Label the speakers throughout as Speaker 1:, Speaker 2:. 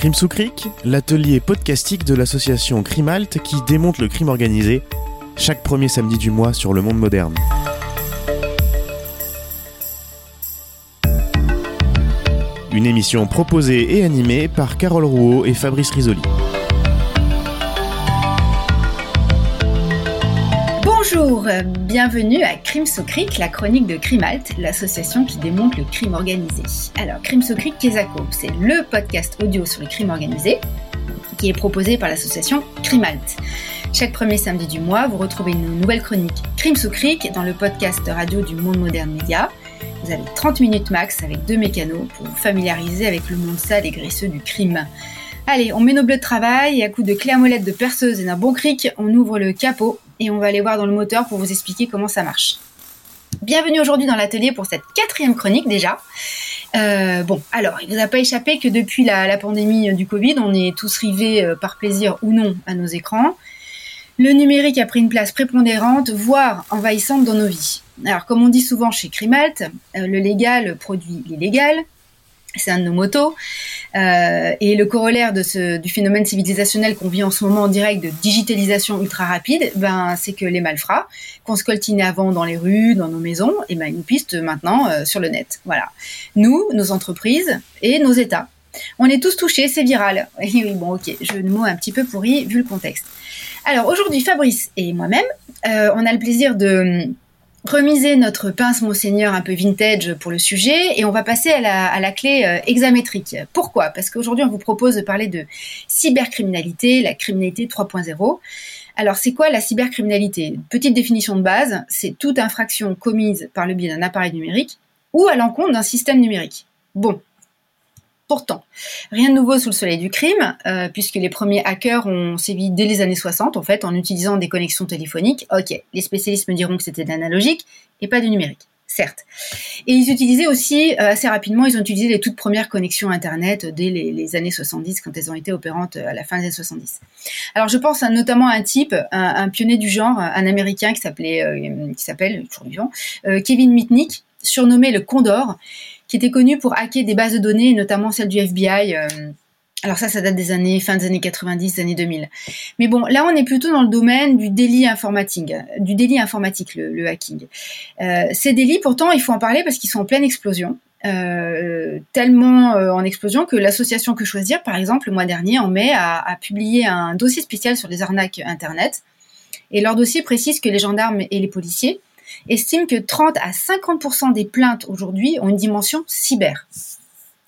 Speaker 1: Crime sous Cric, l'atelier podcastique de l'association Crimalt qui démonte le crime organisé chaque premier samedi du mois sur le monde moderne. Une émission proposée et animée par Carole Rouault et Fabrice Risoli.
Speaker 2: Bonjour, bienvenue à Crime sous la chronique de Crimalt, l'association qui démonte le crime organisé. Alors, Crime sous Cric c'est le podcast audio sur le crime organisé qui est proposé par l'association Crimalt. Chaque premier samedi du mois, vous retrouvez une nouvelle chronique Crime sous dans le podcast radio du Monde Moderne Média. Vous avez 30 minutes max avec deux mécanos pour vous familiariser avec le monde sale et graisseux du crime. Allez, on met nos bleus de travail et à coup de clé à molette de perceuse et d'un bon cric, on ouvre le capot et on va aller voir dans le moteur pour vous expliquer comment ça marche. Bienvenue aujourd'hui dans l'atelier pour cette quatrième chronique déjà. Euh, bon, alors, il ne vous a pas échappé que depuis la, pandémie du Covid, on est tous rivés euh, par plaisir ou non à nos écrans. Le numérique a pris une place prépondérante, voire envahissante dans nos vies. Alors, comme on dit souvent chez Crimalt, euh, le légal produit l'illégal, c'est un de nos motos. Euh, et le corollaire de ce, du phénomène civilisationnel qu'on vit en ce moment en direct de digitalisation ultra rapide, ben, c'est que les malfrats, qu'on se coltinait avant dans les rues, dans nos maisons, et ben, ils nous pistent maintenant euh, sur le net. Voilà. Nous, nos entreprises et nos États. On est tous touchés, c'est viral. Oui, bon, ok, jeu de mots un petit peu pourri vu le contexte. Alors aujourd'hui, Fabrice et moi-même, euh, on a le plaisir de remiser notre pince monseigneur un peu vintage pour le sujet et on va passer à la, à la clé euh, hexamétrique. Pourquoi? Parce qu'aujourd'hui on vous propose de parler de cybercriminalité, la criminalité 3.0. Alors c'est quoi la cybercriminalité? Petite définition de base, c'est toute infraction commise par le biais d'un appareil numérique ou à l'encontre d'un système numérique. Bon, Pourtant, rien de nouveau sous le soleil du crime, euh, puisque les premiers hackers ont sévi dès les années 60, en fait, en utilisant des connexions téléphoniques. Ok, les spécialistes me diront que c'était de et pas du numérique, certes. Et ils utilisaient aussi, euh, assez rapidement, ils ont utilisé les toutes premières connexions Internet dès les, années 70, quand elles ont été opérantes à la fin des années 70. Alors, je pense notamment à un type, un, pionnier du genre, un Américain qui s'appelait, euh, s'appelle, toujours vivant, Kevin Mitnick, surnommé le Condor, qui était connu pour hacker des bases de données, notamment celles du FBI. Euh, alors ça, ça date des années fin des années 90, des années 2000. Mais bon, là, on est plutôt dans le domaine du délit informatique, du délit informatique, le, hacking. Euh, ces délits, pourtant, il faut en parler parce qu'ils sont en pleine explosion. Euh, tellement en explosion que l'association Que Choisir, par exemple, le mois dernier, en mai, a, a, publié un dossier spécial sur les arnaques Internet. Et leur dossier précise que les gendarmes et les policiers estime que 30 à 50% des plaintes aujourd'hui ont une dimension cyber.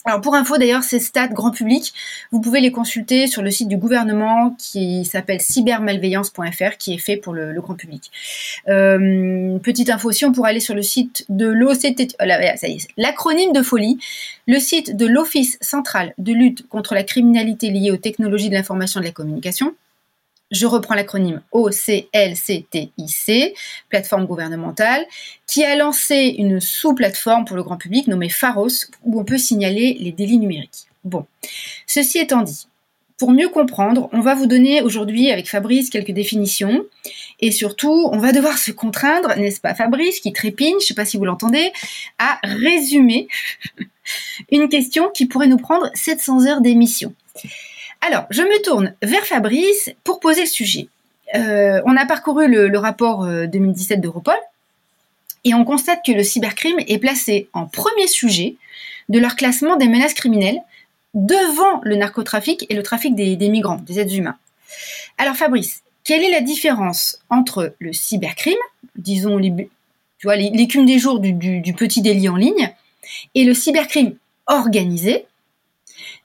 Speaker 2: Alors pour info d'ailleurs, ces stats grand public, vous pouvez les consulter sur le site du gouvernement qui s'appelle cybermalveillance.fr qui est fait pour le, grand public. Euh, petite info aussi, on pourrait aller sur le site de l'OCT, oh l'acronyme de folie, le site de l'Office central de lutte contre la criminalité liée aux technologies de l'information et de la communication, je reprends l'acronyme OCLCTIC, plateforme gouvernementale, qui a lancé une sous-plateforme pour le grand public nommée Pharos, où on peut signaler les délits numériques. Bon, ceci étant dit, pour mieux comprendre, on va vous donner aujourd'hui avec Fabrice quelques définitions et surtout, on va devoir se contraindre, n'est-ce pas Fabrice, qui trépigne, je ne sais pas si vous l'entendez, à résumer une question qui pourrait nous prendre 700 heures d'émission. Alors, je me tourne vers Fabrice pour poser le sujet. Euh, on a parcouru le, rapport 2017 euh, d'Europol et on constate que le cybercrime est placé en premier sujet de leur classement des menaces criminelles devant le narcotrafic et le trafic des, migrants, des êtres humains. Alors Fabrice, quelle est la différence entre le cybercrime, disons l'écume des jours du, petit délit en ligne, et le cybercrime organisé?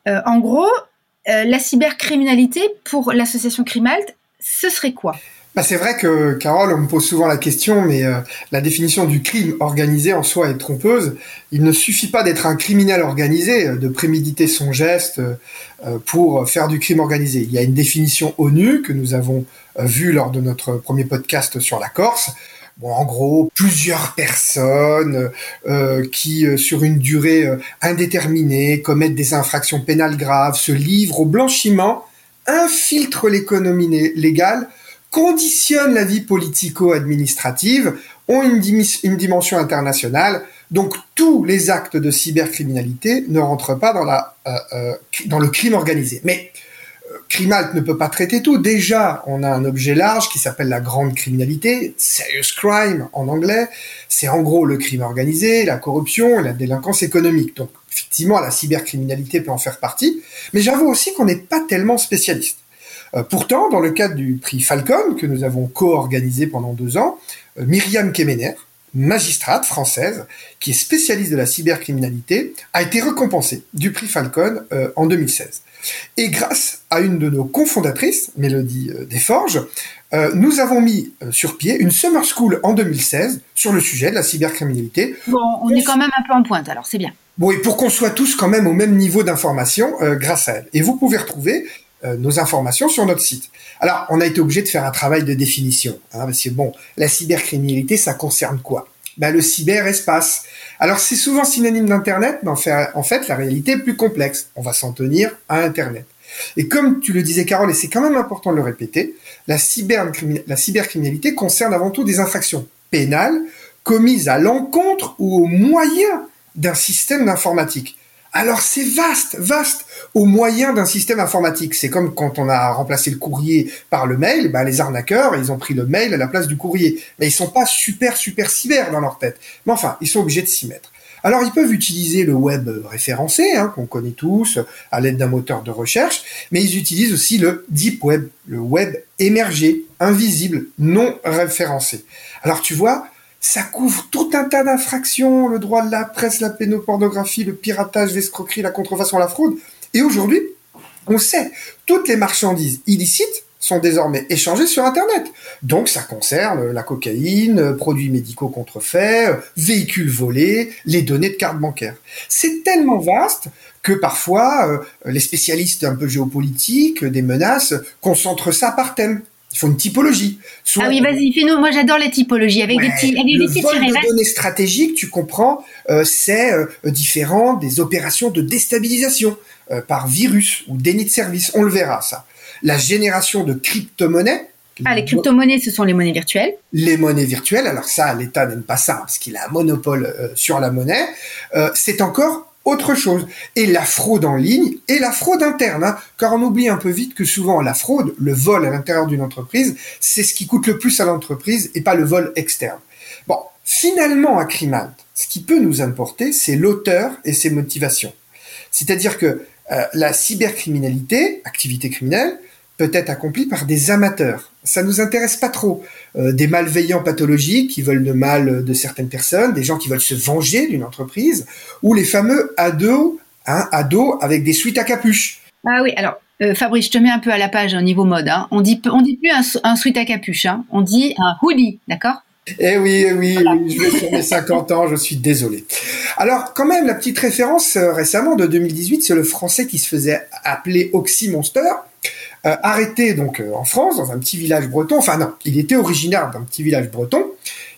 Speaker 2: Euh, En gros, euh, la cybercriminalité pour l'association Crimalt, ce serait quoi?
Speaker 3: Bah c'est vrai que, Carole, on me pose souvent la question, mais euh, la définition du crime organisé en soi est trompeuse. Il ne suffit pas d'être un criminel organisé, euh, de préméditer son geste pour faire du crime organisé. Il y a une définition ONU que nous avons vue lors de notre premier podcast sur la Corse. En gros, plusieurs personnes euh, qui, euh, sur une durée euh, indéterminée, commettent des infractions pénales graves, se livrent au blanchiment, infiltrent l'économie légale, conditionnent la vie politico-administrative, ont une, dimension internationale, Donc tous les actes de cybercriminalité ne rentrent pas dans, dans le crime organisé. Mais Crimalt ne peut pas traiter tout. Déjà, on a un objet large qui s'appelle la grande criminalité, serious crime en anglais. C'est en gros le crime organisé, la corruption, la délinquance économique. Donc effectivement, la cybercriminalité peut en faire partie. Mais j'avoue aussi qu'on n'est pas tellement spécialiste. pourtant, dans le cadre du prix Falcon que nous avons co-organisé pendant deux ans, Myriam Kemener, magistrate française qui est spécialiste de la cybercriminalité, a été récompensée du prix Falcon euh, en 2016. Et grâce à une de nos cofondatrices, Mélodie euh, Desforges, euh, nous avons mis sur pied une summer school en 2016 sur le sujet de la cybercriminalité.
Speaker 2: Bon, on est quand même un peu en pointe, alors c'est bien.
Speaker 3: Bon, et pour qu'on soit tous quand même au même niveau d'information grâce à elle. Et vous pouvez retrouver nos informations sur notre site. Alors, on a été obligé de faire un travail de définition, hein, parce que bon, la cybercriminalité, ça concerne quoi? Ben, le cyberespace. Alors, c'est souvent synonyme d'Internet, mais en fait, la réalité est plus complexe. On va s'en tenir à Internet. Et comme tu le disais, Carole, et c'est quand même important de le répéter, la cybercriminalité concerne avant tout des infractions pénales commises à l'encontre ou au moyen d'un système d'informatique. Alors c'est vaste, vaste, au moyen d'un système informatique. C'est comme quand on a remplacé le courrier par le mail, ben les arnaqueurs, ils ont pris le mail à la place du courrier. Mais ils sont pas super, super cyber dans leur tête. Mais enfin, ils sont obligés de s'y mettre. Alors ils peuvent utiliser le web référencé, hein, qu'on connaît tous, à l'aide d'un moteur de recherche, mais ils utilisent aussi le deep web, le web émergé, invisible, non référencé. Alors tu vois, ça couvre tout un tas d'infractions, le droit de la presse, la pénopornographie, le piratage, l'escroquerie, la contrefaçon, la fraude. Et aujourd'hui, on sait, toutes les marchandises illicites sont désormais échangées sur Internet. Donc ça concerne la cocaïne, produits médicaux contrefaits, véhicules volés, les données de cartes bancaires. C'est tellement vaste que parfois euh, les spécialistes un peu géopolitiques des menaces concentrent ça par thème. Il faut une typologie.
Speaker 2: ah oui, vas-y, fais-nous. Moi, j'adore les typologies avec des petits, avec
Speaker 3: le vol de données stratégiques, tu comprends, euh, c'est euh, différent des opérations de déstabilisation euh, par virus ou déni de service. On le verra ça. La génération de crypto-monnaies.
Speaker 2: Ah, les crypto-monnaies, ce sont les monnaies virtuelles.
Speaker 3: Les monnaies virtuelles. Alors ça, l'État n'aime pas ça parce qu'il a un monopole sur la monnaie. c'est encore autre chose. Et la fraude en ligne et la fraude interne, hein. car on oublie un peu vite que souvent la fraude, le vol à l'intérieur d'une entreprise, c'est ce qui coûte le plus à l'entreprise et pas le vol externe. Bon, finalement à Crimalt, ce qui peut nous importer, c'est l'auteur et ses motivations. C'est-à-dire que euh, la cybercriminalité, activité criminelle, peut être accomplie par des amateurs. Ça nous intéresse pas trop. Euh, des malveillants pathologiques qui veulent le mal de certaines personnes, des gens qui veulent se venger d'une entreprise, ou les fameux ados, hein, ados avec des suites à capuche.
Speaker 2: Ah oui, alors euh, Fabrice, je te mets un peu à la page au niveau mode. Hein. On dit on dit plus un, un sweat à capuche, hein. on dit un hoodie, d'accord?
Speaker 3: Eh oui, eh oui, je vais sur mes 50 ans, je suis désolé. Alors, quand même, la petite référence euh, récemment de 2018, c'est le français qui se faisait appeler Oxy Monster, euh, arrêté donc euh, en France, dans un petit village breton. Enfin non, il était originaire d'un petit village breton.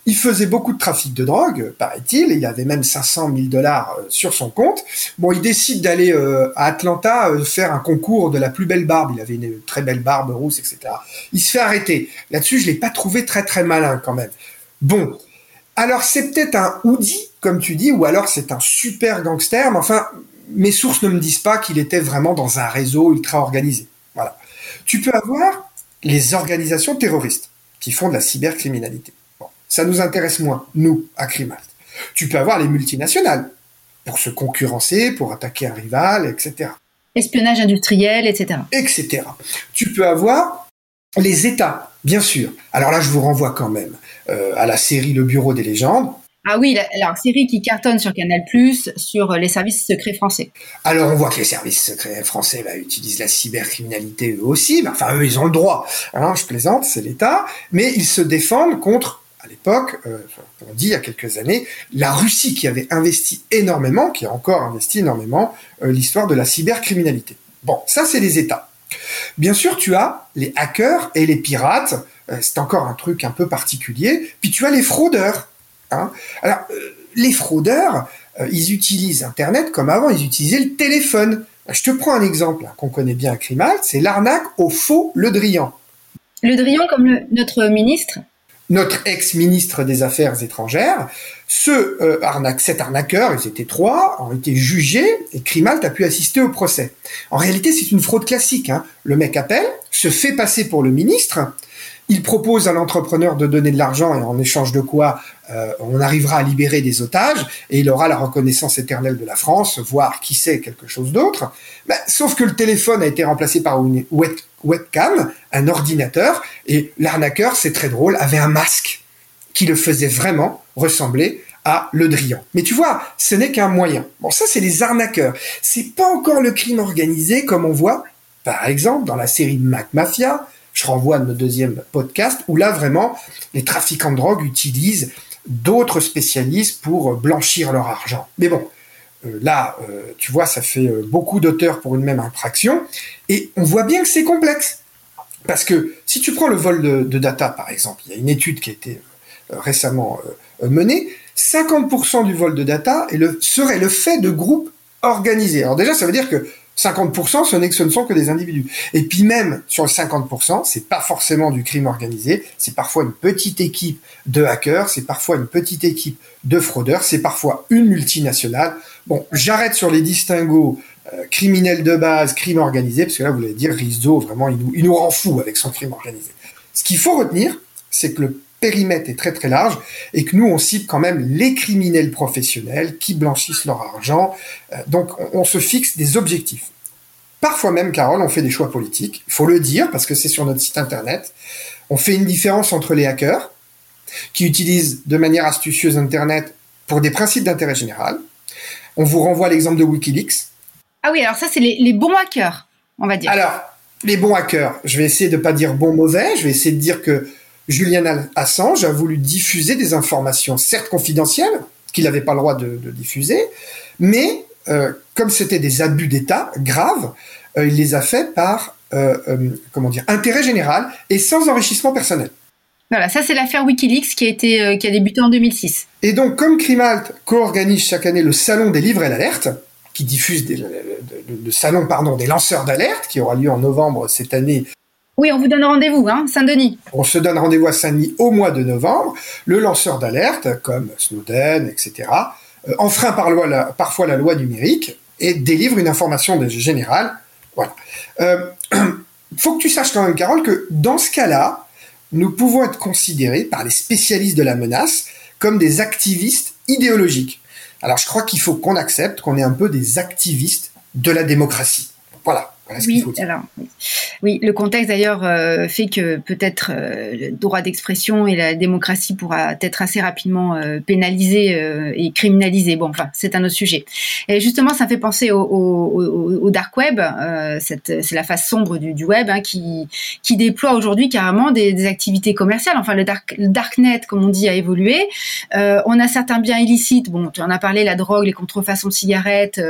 Speaker 3: Il faisait beaucoup de trafic de drogue, paraît-il. Il avait même 500 000 dollars sur son compte. Bon, il décide d'aller à Atlanta faire un concours de la plus belle barbe. Il avait une très belle barbe rousse, etc. Il se fait arrêter. Là-dessus, je l'ai pas trouvé très très malin quand même. Bon, alors c'est peut-être un hoodie, comme tu dis, ou alors c'est un super gangster. Mais enfin, mes sources ne me disent pas qu'il était vraiment dans un réseau ultra organisé. Voilà. Tu peux avoir les organisations terroristes qui font de la cybercriminalité. Bon, ça nous intéresse moins, nous, à Crimalt. Tu peux avoir les multinationales pour se concurrencer, pour attaquer un rival, etc.
Speaker 2: Espionnage industriel, etc.
Speaker 3: Etc. Tu peux avoir les États, bien sûr. Alors là, je vous renvoie quand même à la série Le Bureau des légendes,
Speaker 2: ah oui, alors série qui cartonne sur Canal+, sur les services secrets français.
Speaker 3: Alors on voit que les services secrets français bah, utilisent la cybercriminalité eux aussi, enfin eux ils ont le droit, hein, je plaisante, c'est l'État, mais ils se défendent contre, à l'époque, euh, on dit il y a quelques années, la Russie qui avait investi énormément, qui a encore investi énormément, euh, l'histoire de la cybercriminalité. Bon, ça c'est les États. Bien sûr, tu as les hackers et les pirates, euh, c'est encore un truc un peu particulier, puis tu as les fraudeurs Hein. Alors, euh, les fraudeurs, euh, ils utilisent Internet comme avant, ils utilisaient le téléphone. Je te prends un exemple hein, qu'on connaît bien à Crimalt, c'est l'arnaque au faux Le Drian.
Speaker 2: Le Drian comme notre ministre?
Speaker 3: Notre ex-ministre des Affaires étrangères. Ce euh, arnaque, cet arnaqueur, ils étaient trois, ont été jugés et Crimalt a pu assister au procès. En réalité, c'est une fraude classique. Hein. Le mec appelle, se fait passer pour le ministre, il propose à l'entrepreneur de donner de l'argent et en échange de quoi euh, on arrivera à libérer des otages et il aura la reconnaissance éternelle de la France, voire qui sait quelque chose d'autre. Ben, sauf que le téléphone a été remplacé par une webcam, un ordinateur, et l'arnaqueur, c'est très drôle, avait un masque qui le faisait vraiment ressembler à Le Drian. Mais tu vois, ce n'est qu'un moyen. Bon, ça, c'est les arnaqueurs. C'est pas encore le crime organisé comme on voit, par exemple, dans la série Mac Mafia, je renvoie à notre deuxième podcast, où là vraiment, les trafiquants de drogue utilisent d'autres spécialistes pour blanchir leur argent. Mais bon, euh, là, euh, tu vois, ça fait euh, beaucoup d'auteurs pour une même infraction, et on voit bien que c'est complexe. Parce que si tu prends le vol de, data, par exemple, il y a une étude qui a été récemment menée, 50% du vol de data serait le fait de groupes organisés. Alors déjà, ça veut dire que 50%, ce n'est que ce ne sont que des individus. Et puis même sur le 50%, c'est pas forcément du crime organisé, c'est parfois une petite équipe de hackers, c'est parfois une petite équipe de fraudeurs, c'est parfois une multinationale. Bon, j'arrête sur les distinguos euh, criminels de base, crime organisé, parce que là, vous allez dire, Rizzo, vraiment, nous, il nous rend fou avec son crime organisé. Ce qu'il faut retenir, c'est que le périmètre est très très large et que nous on cible quand même les criminels professionnels qui blanchissent leur argent. Euh, donc on, se fixe des objectifs. Parfois même, Carole, on fait des choix politiques. Il faut le dire parce que c'est sur notre site internet. On fait une différence entre les hackers qui utilisent de manière astucieuse Internet pour des principes d'intérêt général. On vous renvoie à l'exemple de Wikileaks.
Speaker 2: Ah oui, alors ça c'est les, les bons hackers, on va dire.
Speaker 3: Alors, les bons hackers, je vais essayer de pas dire bon mauvais, je vais essayer de dire que Julian Assange a voulu diffuser des informations, certes confidentielles, qu'il n'avait pas le droit de, diffuser, mais euh, comme c'était des abus d'État graves, euh, il les a faits par euh, comment dire intérêt général et sans enrichissement personnel.
Speaker 2: Voilà, ça c'est l'affaire WikiLeaks qui a été qui a débuté en 2006.
Speaker 3: Et donc, comme Crimalt co-organise chaque année le salon des livres et l'alerte, qui diffuse le, le, salon pardon des lanceurs d'alerte, qui aura lieu en novembre cette année
Speaker 2: oui, on vous donne rendez-vous, hein, Saint-Denis.
Speaker 3: On se donne rendez-vous à Saint-Denis au mois de novembre. Le lanceur d'alerte, comme Snowden, etc., euh, enfreint parfois la loi numérique et délivre une information générale. Voilà. Euh, faut que tu saches quand même, Carole, que dans ce cas-là, nous pouvons être considérés par les spécialistes de la menace comme des activistes idéologiques. Alors je crois qu'il faut qu'on accepte qu'on est un peu des activistes de la démocratie. Voilà
Speaker 2: oui, alors, oui. le contexte d'ailleurs euh, fait que peut-être euh, le droit d'expression et la démocratie pourra être assez rapidement euh, pénalisé et criminalisé. Bon, enfin, c'est un autre sujet. Et justement, ça fait penser au, au, au dark web. c'est la face sombre du, du web hein, qui, qui déploie aujourd'hui carrément des, des, activités commerciales. Enfin, le, dark, le darknet, comme on dit, a évolué. on a certains biens illicites. Bon, tu en as parlé, la drogue, les contrefaçons de cigarettes,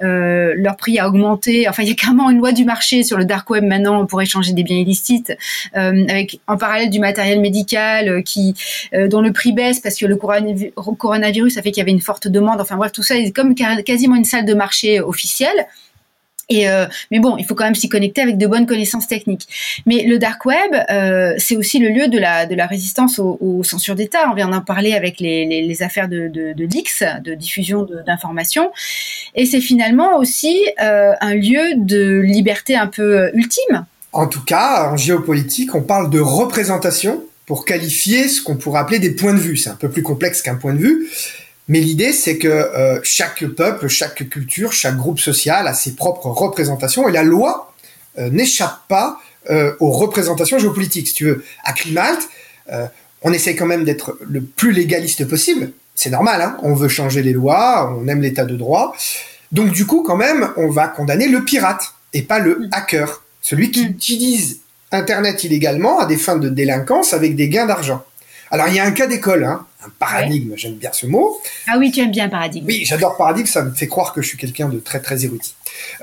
Speaker 2: leur prix a augmenté. Enfin, il y a carrément loi du marché sur le dark web maintenant pour échanger des biens illicites, euh, avec en parallèle du matériel médical euh, qui euh, dont le prix baisse parce que le coronavirus a fait qu'il y avait une forte demande. Enfin bref, tout ça est comme quasiment une salle de marché officielle. Euh, mais bon, il faut quand même s'y connecter avec de bonnes connaissances techniques. Mais le dark web, euh, c'est aussi le lieu de la résistance aux, aux censures d'État. On vient d'en parler avec les, affaires de, de, de diffusion d'informations. Et c'est finalement aussi euh, un lieu de liberté un peu ultime.
Speaker 3: En tout cas, en géopolitique, on parle de représentation pour qualifier ce qu'on pourrait appeler des points de vue. C'est un peu plus complexe qu'un point de vue. Mais l'idée, c'est que euh, chaque peuple, chaque culture, chaque groupe social a ses propres représentations et la loi euh, n'échappe pas euh, aux représentations géopolitiques. Si tu veux, à Crimalt, on essaie quand même d'être le plus légaliste possible. C'est normal, hein on veut changer les lois, on aime l'état de droit. Donc du coup, quand même, on va condamner le pirate et pas le mm. hacker, celui qui mm. utilise Internet illégalement à des fins de délinquance avec des gains d'argent. Alors il y a un cas d'école, hein, un paradigme, j'aime bien ce mot.
Speaker 2: Ah oui, tu aimes bien paradigme.
Speaker 3: Oui, j'adore paradigme, ça me fait croire que je suis quelqu'un de très très érudit.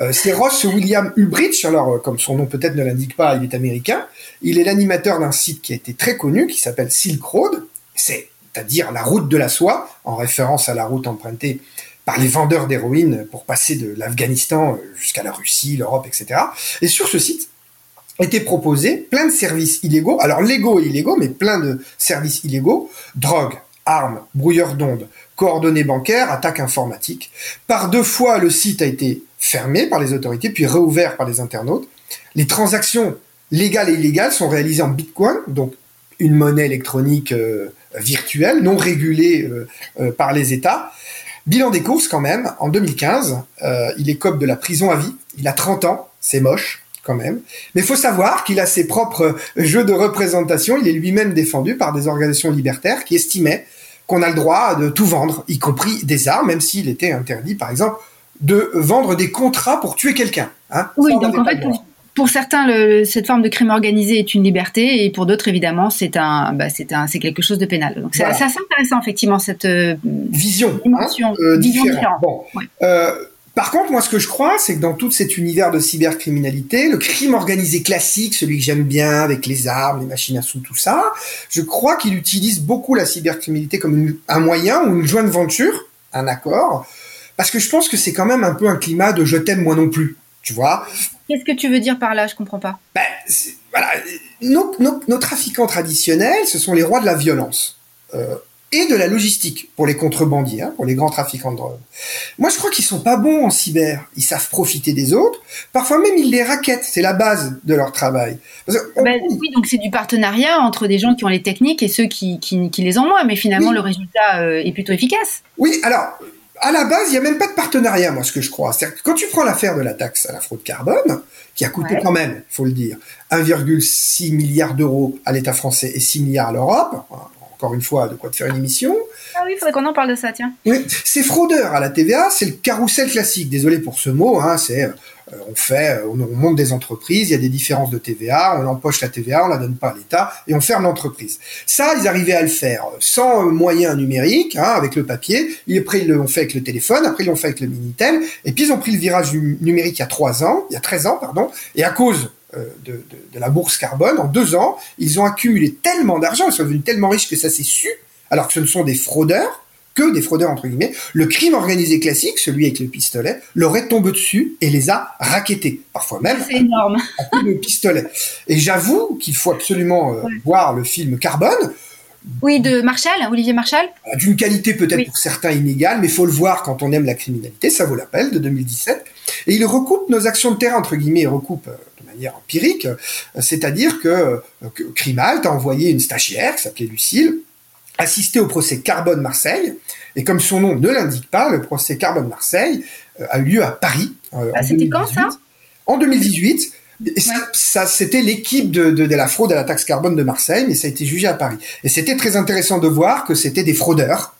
Speaker 3: Euh, c'est Ross William Ulbricht, alors euh, comme son nom peut-être ne l'indique pas, il est américain. Il est l'animateur d'un site qui a été très connu, qui s'appelle Silk Road, c'est-à-dire la route de la soie, en référence à la route empruntée par les vendeurs d'héroïne pour passer de l'Afghanistan euh, jusqu'à la Russie, l'Europe, etc. Et sur ce site, étaient proposés plein de services illégaux, alors légaux et illégaux, mais plein de services illégaux, drogue, armes, brouilleurs d'ondes, coordonnées bancaires, attaques informatiques. Par deux fois, le site a été fermé par les autorités, puis réouvert par les internautes. Les transactions légales et illégales sont réalisées en Bitcoin, donc une monnaie électronique euh, virtuelle, non régulée euh, euh, par les États. Bilan des courses quand même, en 2015, il cop de la prison à vie, il a 30 ans, c'est moche quand même. Mais faut savoir qu'il a ses propres jeux de représentation, il est lui-même défendu par des organisations libertaires qui estimaient qu'on a le droit de tout vendre, y compris des armes, même s'il était interdit, par exemple, de vendre des contrats pour tuer quelqu'un.
Speaker 2: Hein. oui, donc en fait, pour certains, le, cette forme de crime organisé est une liberté, et pour d'autres, évidemment, c'est un, bah, c'est un, c'est quelque chose de pénal. Donc c'est assez intéressant, effectivement, cette euh,
Speaker 3: vision, hein, euh, différente. Bon. Euh, par contre, moi, ce que je crois, c'est que dans tout cet univers de cybercriminalité, le crime organisé classique, celui que j'aime bien, avec les armes, les machines à sous, tout ça, je crois qu'il utilise beaucoup la cybercriminalité comme un moyen ou une jointe venture, un accord, parce que je pense que c'est quand même un peu un climat de je t'aime moi non plus, tu vois.
Speaker 2: Qu'est-ce que tu veux dire par là? Je comprends pas.
Speaker 3: Ben, voilà, nos, nos, trafiquants traditionnels, ce sont les rois de la violence. Euh, et de la logistique pour les contrebandiers, hein, pour les grands trafiquants de drogue. Moi, je crois qu'ils sont pas bons en cyber. Ils savent profiter des autres. Parfois même, ils les raquettent. C'est la base de leur travail.
Speaker 2: Ben, oui, donc c'est du partenariat entre des gens qui ont les techniques et ceux qui, qui, qui les ont moins. Mais finalement, le résultat euh, est plutôt efficace.
Speaker 3: Oui, alors à la base, il n'y a même pas de partenariat, moi, ce que je crois. C'est quand tu prends l'affaire de la taxe à la fraude carbone, qui a coûté quand même, il faut le dire, 1,6 milliard d'euros à l'État français et 6 milliards à l'Europe, encore une fois, de quoi te faire une émission.
Speaker 2: Ah oui, il faudrait qu'on en parle de ça, tiens.
Speaker 3: Oui, ces fraudeurs à la TVA, c'est le carrousel classique. Désolé pour ce mot, hein, c'est euh, on fait, euh, on, monte des entreprises, il y a des différences de TVA, on empoche la TVA, on la donne pas à l'État et on ferme l'entreprise. Ça, ils arrivaient à le faire sans moyens numériques, hein, avec le papier. Et après, ils l'ont fait avec le téléphone, après ils l'ont fait avec le Minitel, et puis ils ont pris le virage numérique il y a trois ans, il y a 13 ans, pardon, et à cause euh, de, de, de, la bourse carbone, en deux ans, ils ont accumulé tellement d'argent, ils sont devenus tellement riches que ça s'est su, alors que ce ne sont des fraudeurs, que des fraudeurs entre guillemets, le crime organisé classique, celui avec le pistolet, leur est tombé dessus et les a raquettés, parfois même
Speaker 2: C'est énorme.
Speaker 3: de pistolet. Et j'avoue qu'il faut absolument euh, voir le film Carbone.
Speaker 2: Oui, de Marshall, Olivier Marshall.
Speaker 3: Euh, d'une qualité peut-être pour certains inégale, mais faut le voir quand on aime la criminalité, ça vaut la peine, de 2017. Et il recoupe nos actions de terrain, entre guillemets, il recoupe euh, manière empirique, c'est-à-dire que, que Crimalt a envoyé une stagiaire qui s'appelait Lucille, assisté au procès Carbone Marseille. Et comme son nom ne l'indique pas, le procès Carbone Marseille euh, a eu lieu à Paris.
Speaker 2: Euh, ah, c'était quand ça?
Speaker 3: En 2018. Ça, c'était l'équipe de, de, la fraude à la taxe carbone de Marseille, mais ça a été jugé à Paris. Et c'était très intéressant de voir que c'était des fraudeurs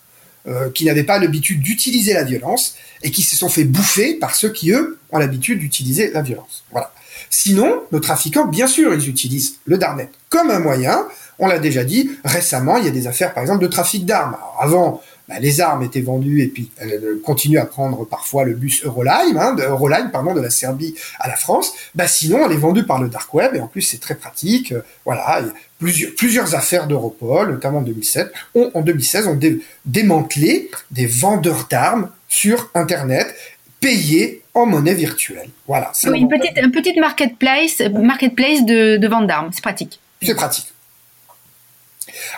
Speaker 3: euh, qui n'avaient pas l'habitude d'utiliser la violence et qui se sont fait bouffer par ceux qui, eux, ont l'habitude d'utiliser la violence. Voilà. Sinon, nos trafiquants, bien sûr, ils utilisent le darnet comme un moyen on l'a déjà dit, récemment, il y a des affaires, par exemple, de trafic d'armes. Avant, bah, les armes étaient vendues et puis elles continuent à prendre parfois le bus Euroline, hein, de, Euroline pardon, de la Serbie à la France. Bah, sinon, elle est vendue par le dark web et en plus c'est très pratique. Euh, voilà, plusieurs, plusieurs affaires d'Europol, notamment en 2007, ont, en 2016 ont démantelé des vendeurs d'armes sur Internet payés en monnaie virtuelle. Voilà.
Speaker 2: Oui, une petite, marketplace, marketplace de, de vente d'armes. C'est pratique.
Speaker 3: C'est pratique.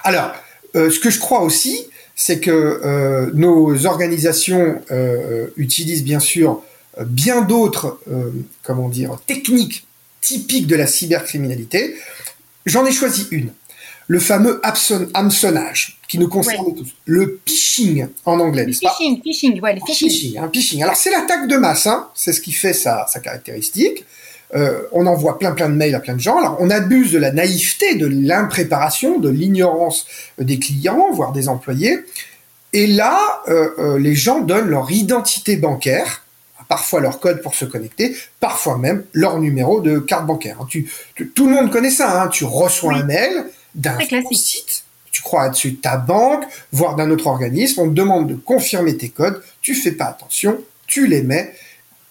Speaker 3: Alors, euh, ce que je crois aussi, c'est que euh, nos organisations euh, utilisent bien sûr bien d'autres, comment dire, techniques typiques de la cybercriminalité. J'en ai choisi une. Le fameux hameçonnage, qui nous concerne tous. Le phishing en anglais. Le
Speaker 2: phishing, phishing, ouais, le phishing.
Speaker 3: phishing, hein, phishing. Alors c'est l'attaque de masse, hein, c'est ce qui fait sa, sa caractéristique. Euh, on envoie plein plein de mails à plein de gens. Alors on abuse de la naïveté, de l'impréparation, de l'ignorance des clients, voire des employés. Et là, euh, euh, les gens donnent leur identité bancaire, parfois leur code pour se connecter, parfois même leur numéro de carte bancaire. tout le monde connaît ça. Hein. Tu reçois un mail d'un site, tu crois dessus ta banque, voire d'un autre organisme. On te demande de confirmer tes codes. Tu fais pas attention, tu les mets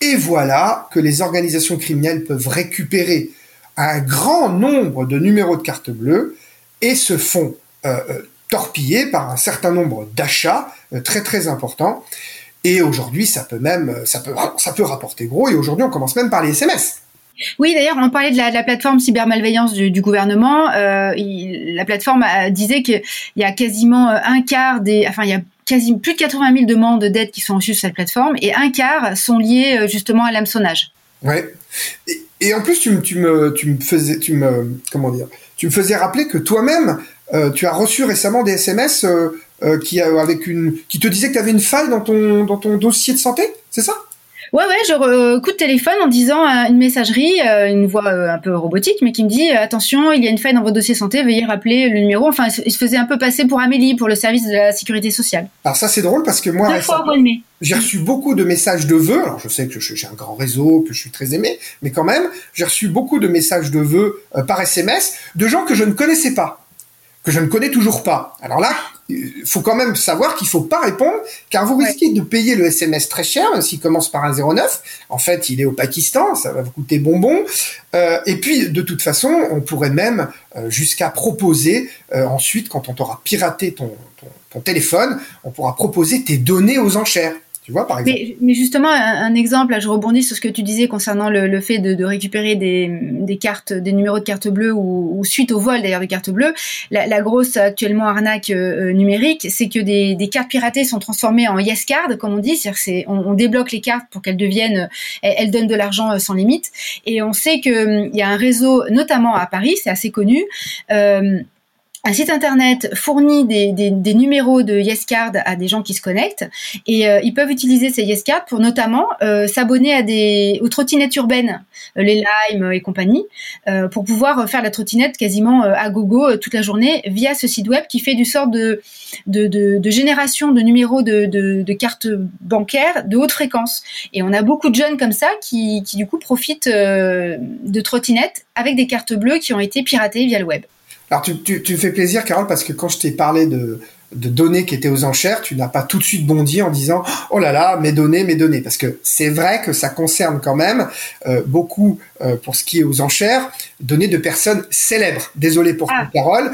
Speaker 3: et voilà que les organisations criminelles peuvent récupérer un grand nombre de numéros de carte bleue et se font euh, euh, torpiller par un certain nombre d'achats euh, très très importants. Et aujourd'hui, ça peut même, ça peut, ça peut rapporter gros. Et aujourd'hui, on commence même par les SMS.
Speaker 2: Oui, d'ailleurs, on parlait de la, plateforme cybermalveillance du, gouvernement. Euh, la plateforme disait qu'il y a quasiment un quart des, enfin, il y a quasi plus de 80 000 demandes d'aide qui sont reçues sur cette plateforme et un quart sont liées justement à l'hameçonnage.
Speaker 3: Ouais. Et, en plus, tu, tu, me, tu me faisais, tu me, comment dire, tu me faisais rappeler que toi-même, euh, tu as reçu récemment des SMS euh, euh, qui, avec une, qui te disaient que tu avais une faille dans ton, dans ton dossier de santé, c'est ça?
Speaker 2: Ouais, ouais, je euh, coup de téléphone en disant euh, une messagerie, euh, une voix un peu robotique, mais qui me dit attention, il y a une faille dans votre dossier santé, veuillez rappeler le numéro. Enfin, il se faisait un peu passer pour Amélie, pour le service de la sécurité sociale.
Speaker 3: Alors ça, c'est drôle parce que moi, j'ai reçu beaucoup de messages de vœux. Alors je sais que j'ai un grand réseau, que je suis très aimé, mais quand même, j'ai reçu beaucoup de messages de vœux par SMS de gens que je ne connaissais pas que je ne connais toujours pas. Alors là, faut quand même savoir qu'il faut pas répondre, car vous risquez de payer le SMS très cher, même s'il commence par un 09. En fait, il est au Pakistan, ça va vous coûter bonbon. Euh, et puis, de toute façon, on pourrait même euh, jusqu'à proposer, euh, ensuite, quand on t'aura piraté ton, ton téléphone, on pourra proposer tes données aux enchères. Tu vois, par exemple.
Speaker 2: Mais, justement, un, exemple, là, je rebondis sur ce que tu disais concernant le, fait de, récupérer des, cartes, des numéros de cartes bleues ou, suite au vol d'ailleurs de cartes bleues. La, grosse actuellement arnaque euh, euh, numérique, c'est que des, cartes piratées sont transformées en yes card, comme on dit, c'est-à-dire on, on, débloque les cartes pour qu'elles deviennent, elles, donnent de l'argent euh, sans limite. Et on sait que hum, il y a un réseau, notamment à Paris, c'est assez connu. Euh, un site internet fournit des, numéros de YesCard à des gens qui se connectent et euh, ils peuvent utiliser ces YesCard pour notamment euh, s'abonner à des aux trottinettes urbaines, euh, les Lime et compagnie, pour pouvoir faire la trottinette quasiment à gogo toute la journée via ce site web qui fait du sort de génération de numéros de, de, cartes bancaires de haute fréquence. Et on a beaucoup de jeunes comme ça qui, qui du coup profitent de trottinettes avec des cartes bleues qui ont été piratées via le web.
Speaker 3: Alors tu, tu, fais plaisir, Carole, parce que quand je t'ai parlé de, de données qui étaient aux enchères, tu n'as pas tout de suite bondi en disant oh là là mes données mes données parce que c'est vrai que ça concerne quand même euh, beaucoup euh, pour ce qui est aux enchères données de personnes célèbres. Désolé pour ah. Carole,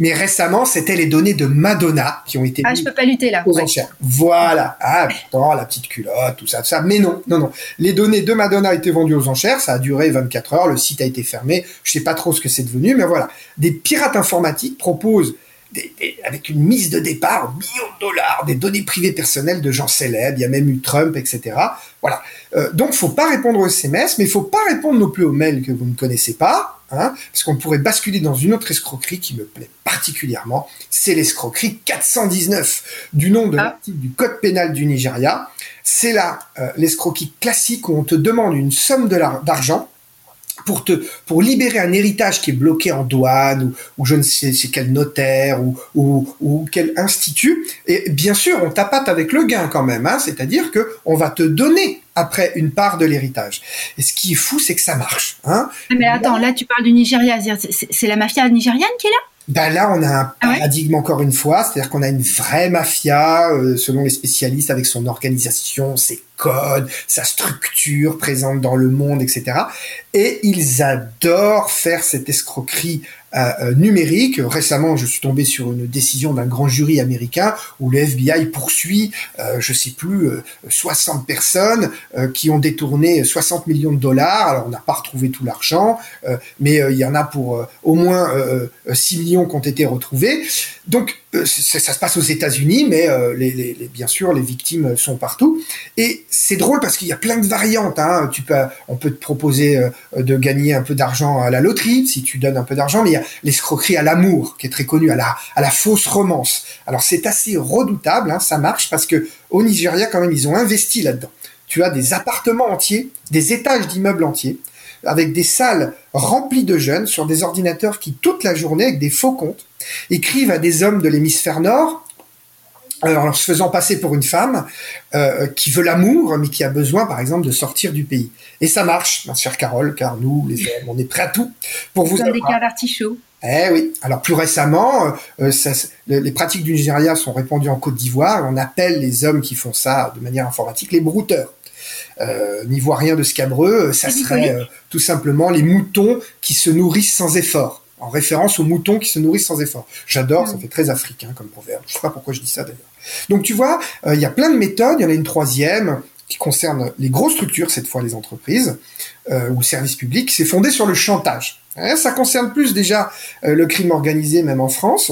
Speaker 3: mais récemment, c'était les données de Madonna qui ont été
Speaker 2: ah, je peux pas lutter là.
Speaker 3: aux enchères. Voilà. Ah, putain, la petite culotte, tout ça, tout ça. Mais non, non, non. Les données de Madonna étaient vendues aux enchères. Ça a duré 24 heures. Le site a été fermé. Je sais pas trop ce que c'est devenu, mais voilà. Des pirates informatiques proposent avec une mise de départ, millions de dollars, des données privées personnelles de gens célèbres, il y a même eu Trump, etc. Voilà. Euh, donc, faut pas répondre aux SMS, mais il faut pas répondre non plus aux mails que vous ne connaissez pas. Hein, parce qu'on pourrait basculer dans une autre escroquerie qui me plaît particulièrement, c'est l'escroquerie 419 du nom de ah. l'article du code pénal du Nigeria. C'est là euh, l'escroquerie classique où on te demande une somme d'argent pour te pour libérer un héritage qui est bloqué en douane ou, je ne sais quel notaire ou, ou, ou, quel institut. Et bien sûr on tapate avec le gain quand même hein, c'est-à-dire que on va te donner après une part de l'héritage. Et ce qui est fou c'est que ça marche hein.
Speaker 2: Mais attends là tu parles du Nigeria c'est la mafia nigériane qui est là?
Speaker 3: Ben là, on a un ah paradigme encore une fois, c'est-à-dire qu'on a une vraie mafia, euh, selon les spécialistes, avec son organisation, ses codes, sa structure présente dans le monde, etc. Et ils adorent faire cette escroquerie euh, euh, numérique. Récemment, je suis tombé sur une décision d'un grand jury américain où le FBI poursuit, euh, je sais plus, 60 personnes qui ont détourné 60 millions de dollars. Alors, on n'a pas retrouvé tout l'argent, mais il y en a pour au moins 6 millions qui ont été retrouvés. Donc, ça, se passe aux États-Unis, mais les, les, bien sûr, les victimes sont partout. Et c'est drôle parce qu'il y a plein de variantes. Hein. Tu peux, on peut te proposer de gagner un peu d'argent à la loterie si tu donnes un peu d'argent, mais il y a l'escroquerie à l'amour, qui est très connue, à la, à la fausse romance. Alors c'est assez redoutable, hein, ça marche, parce que au Nigeria, quand même, ils ont investi là-dedans. Tu as des appartements entiers, des étages d'immeubles entiers, avec des salles remplies de jeunes sur des ordinateurs qui, toute la journée, avec des faux comptes, écrivent à des hommes de l'hémisphère nord en se faisant passer pour une femme euh, qui veut l'amour, mais qui a besoin, par exemple, de sortir du pays. Et ça marche, ma chère Carole, car nous, les hommes, on est prêts à tout pour vous.
Speaker 2: Dans des cas d'artichaut?
Speaker 3: Eh oui. Alors plus récemment, euh, euh, ça, les pratiques du Nigeria sont répandues en Côte d'Ivoire. On appelle les hommes qui font ça de manière informatique les brouteurs. Euh, N'y voit rien de scabreux. Ça serait tout simplement les moutons qui se nourrissent sans effort en référence aux moutons qui se nourrissent sans effort. J'adore, ça mm. fait très africain comme proverbe. Je sais pas pourquoi je dis ça d'ailleurs. Donc tu vois, euh, il y a plein de méthodes. Il y en a une troisième qui concerne les grosses structures, cette fois les entreprises euh, ou services publics, c'est fondé sur le chantage. Hein, ça concerne plus déjà euh, le crime organisé, même en France.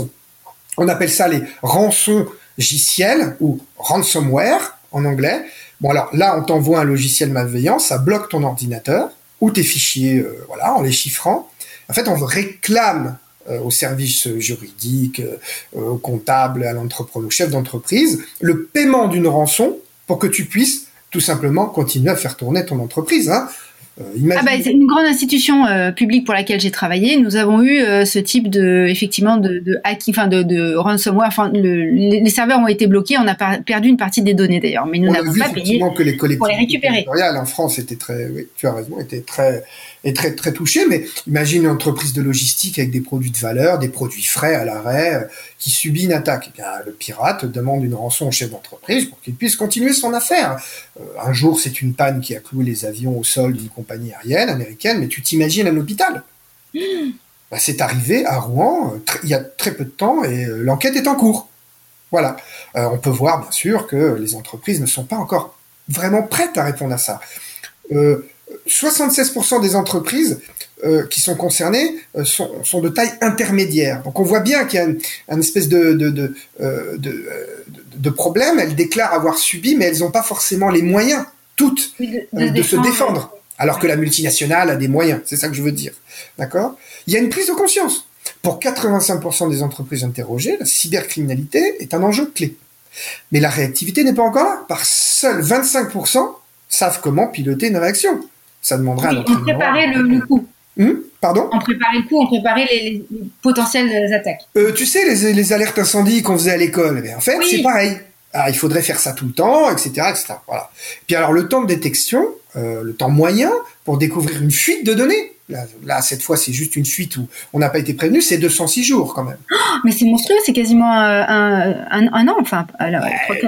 Speaker 3: On appelle ça les rançons logiciels ou ransomware en anglais. Bon alors là, on t'envoie un logiciel malveillant, ça bloque ton ordinateur ou tes fichiers, voilà, en les chiffrant. En fait, on réclame euh, au service juridique, euh, au comptable, à l'entrepreneur, au chef d'entreprise, le paiement d'une rançon pour que tu puisses tout simplement continuer à faire tourner ton entreprise. Hein.
Speaker 2: Euh, ah bah, c'est une grande institution euh, publique pour laquelle j'ai travaillé. Nous avons eu euh, ce type de effectivement de, de hacking, enfin de, de ransomware. Enfin, les, serveurs ont été bloqués. On a perdu une partie des données d'ailleurs, mais nous n'avons pas payé
Speaker 3: que les pour les récupérer. En France, était très, oui, tu as raison, était très est très très touché. Mais imagine une entreprise de logistique avec des produits de valeur, des produits frais à l'arrêt, qui subit une attaque. Eh bien, le pirate demande une rançon au chef d'entreprise pour qu'il puisse continuer son affaire. un jour, c'est une panne qui a cloué les avions au sol d'une compagnie compagnie aérienne américaine, mais tu t'imagines un hôpital? Bah, c'est arrivé à Rouen euh, il y a très peu de temps et euh, l'enquête est en cours. Voilà. Euh, on peut voir bien sûr que les entreprises ne sont pas encore vraiment prêtes à répondre à ça. 76% des entreprises qui sont concernées sont, de taille intermédiaire. Donc on voit bien qu'il y a une, espèce de, de, de, problème. Elles déclarent avoir subi, mais elles n'ont pas forcément les moyens, toutes, de, se défendre alors que la multinationale a des moyens. C'est ça que je veux dire. D'accord? Il y a une prise de conscience. Pour 85% des entreprises interrogées, la cybercriminalité est un enjeu clé. Mais la réactivité n'est pas encore là, par seuls 25% savent comment piloter une réaction. Ça demanderait
Speaker 2: oui, un On préparait le, coup.
Speaker 3: Hum? Pardon?
Speaker 2: On préparait le coup, on préparait les, potentielles attaques.
Speaker 3: Euh, tu sais, les, alertes incendies qu'on faisait à l'école, en fait, c'est pareil. Ah, il faudrait faire ça tout le temps, etc., etc. Voilà. Puis alors, le temps de détection, euh, le temps moyen pour découvrir une fuite de données. Là, cette fois, c'est juste une fuite où on n'a pas été prévenu, c'est 206 jours quand même.
Speaker 2: Oh, mais c'est monstrueux, c'est quasiment euh, un, an, enfin.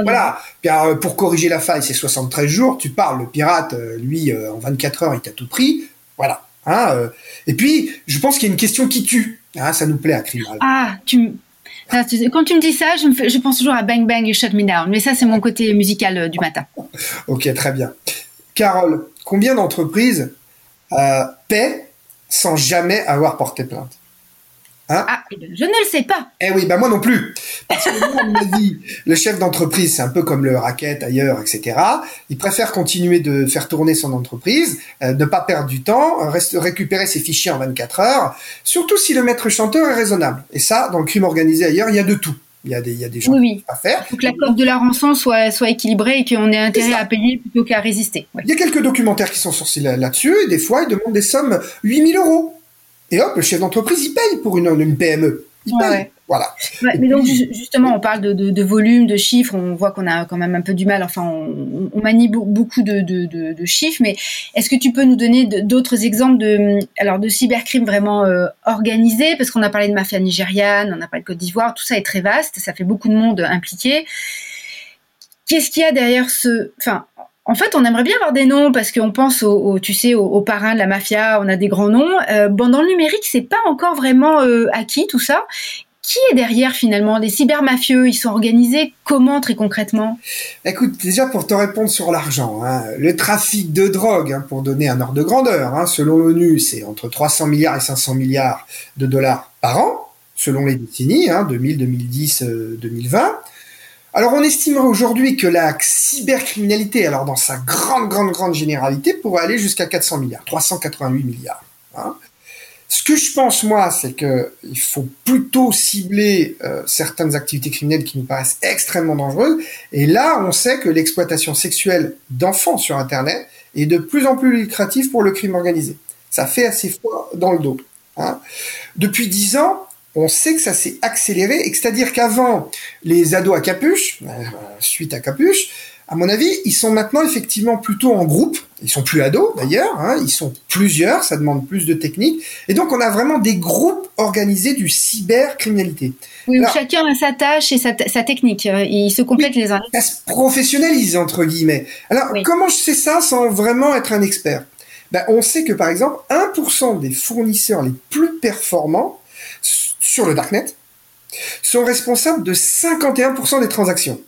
Speaker 3: voilà. Euh, pour corriger la faille, c'est 73 jours. Tu parles, le pirate, lui, en 24 heures, il t'a tout pris. Voilà. Hein, et puis, je pense qu'il y a une question qui tue. Hein, ça nous plaît à Crimal.
Speaker 2: Ah, tu quand tu me dis ça, je, je pense toujours à Bang Bang You Shut Me Down. Mais ça, c'est mon côté musical du matin.
Speaker 3: ok, très bien. Carole, combien d'entreprises euh, paient sans jamais avoir porté plainte?
Speaker 2: Hein? Ah, eh ben, je ne le sais pas.
Speaker 3: Eh oui, bah moi non plus. Parce que moi, on me dit, le chef d'entreprise, c'est un peu comme le racket ailleurs, etc. Il préfère continuer de faire tourner son entreprise, euh, ne pas perdre du temps, récupérer ses fichiers en 24 heures, surtout si le maître chanteur est raisonnable. Et ça, dans le crime organisé ailleurs, il y a de tout. Il y a des, il y a des gens à faire.
Speaker 2: Il faut que la cote de la rançon soit, soit équilibrée et qu'on ait intérêt à payer plutôt qu'à résister.
Speaker 3: Il y a quelques documentaires qui sont sortis là-dessus et des fois, ils demandent des sommes 8000 euros. Et hop, le chef d'entreprise, il paye pour une, une PME. Il paye. Voilà.
Speaker 2: mais donc justement, on parle de, de, de, volume, de chiffres. On voit qu'on a quand même un peu du mal. Enfin, on, on manie beaucoup de, chiffres. Mais est-ce que tu peux nous donner d'autres exemples de alors de cybercrime vraiment euh, organisé Parce qu'on a parlé de mafia nigériane, on a parlé de Côte d'Ivoire. Tout ça est très vaste. Ça fait beaucoup de monde impliqué. Qu'est-ce qu'il y a derrière ce Enfin, en fait, on aimerait bien avoir des noms parce qu'on pense au, tu sais, aux, parrains de la mafia, on a des grands noms. Euh, bon, dans le numérique, c'est pas encore vraiment euh, acquis tout ça qui est derrière finalement? Les cybermafieux, ils sont organisés comment très concrètement?
Speaker 3: Écoute, déjà pour te répondre sur l'argent, hein, le trafic de drogue, hein, pour donner un ordre de grandeur, hein, selon l'ONU, c'est entre 300 milliards et 500 milliards de dollars par an, selon les décennies, 2000, 2010, 2020. Alors on estimerait aujourd'hui que la cybercriminalité, alors dans sa grande, grande, grande généralité, pourrait aller jusqu'à 400 milliards, 388 milliards. Ce que je pense moi, c'est que il faut plutôt cibler euh, certaines activités criminelles qui nous paraissent extrêmement dangereuses. Et là, on sait que l'exploitation sexuelle d'enfants sur Internet est de plus en plus lucrative pour le crime organisé. Ça fait assez froid dans le dos. Hein. Depuis dix ans, on sait que ça s'est accéléré, c'est-à-dire qu'avant, les ados à capuche, euh, suite à capuche, à mon avis, ils sont maintenant effectivement plutôt en groupe. Ils sont plus ados d'ailleurs, hein, ils sont plusieurs, ça demande plus de technique. Et donc on a vraiment des groupes organisés du cybercriminalité.
Speaker 2: Oui, où chacun a sa tâche et sa, technique. Euh, ils se complètent les uns.
Speaker 3: Ça se professionnalise entre guillemets. Alors comment je sais ça sans vraiment être un expert? Ben, On sait que par exemple 1% des fournisseurs les plus performants sur le darknet sont responsables de 51% des transactions.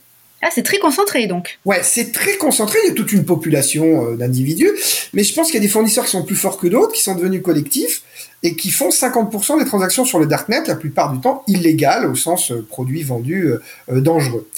Speaker 2: Ah, c'est très concentré donc.
Speaker 3: Ouais, c'est très concentré. Il y a toute une population euh, d'individus, mais je pense qu'il y a des fournisseurs qui sont plus forts que d'autres, qui sont devenus collectifs et qui font 50% des transactions sur le darknet, la plupart du temps illégales au sens euh, produits vendus euh, dangereux.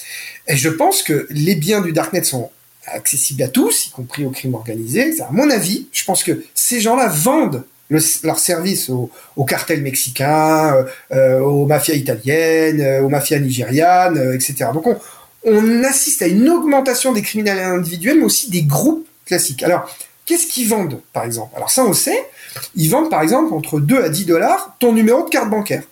Speaker 3: Et je pense que les biens du darknet sont accessibles à tous, y compris au crime organisé. À mon avis, je pense que ces gens-là vendent leurs services aux, au cartels mexicains, aux mafias italiennes, aux mafias nigérianes, etc. Donc on, on assiste à une augmentation des criminels individuels, mais aussi des groupes classiques. Alors, qu'est-ce qu'ils vendent, par exemple? Alors ça, on sait. Ils vendent, par exemple, entre 2 à 10 dollars ton numéro de carte bancaire.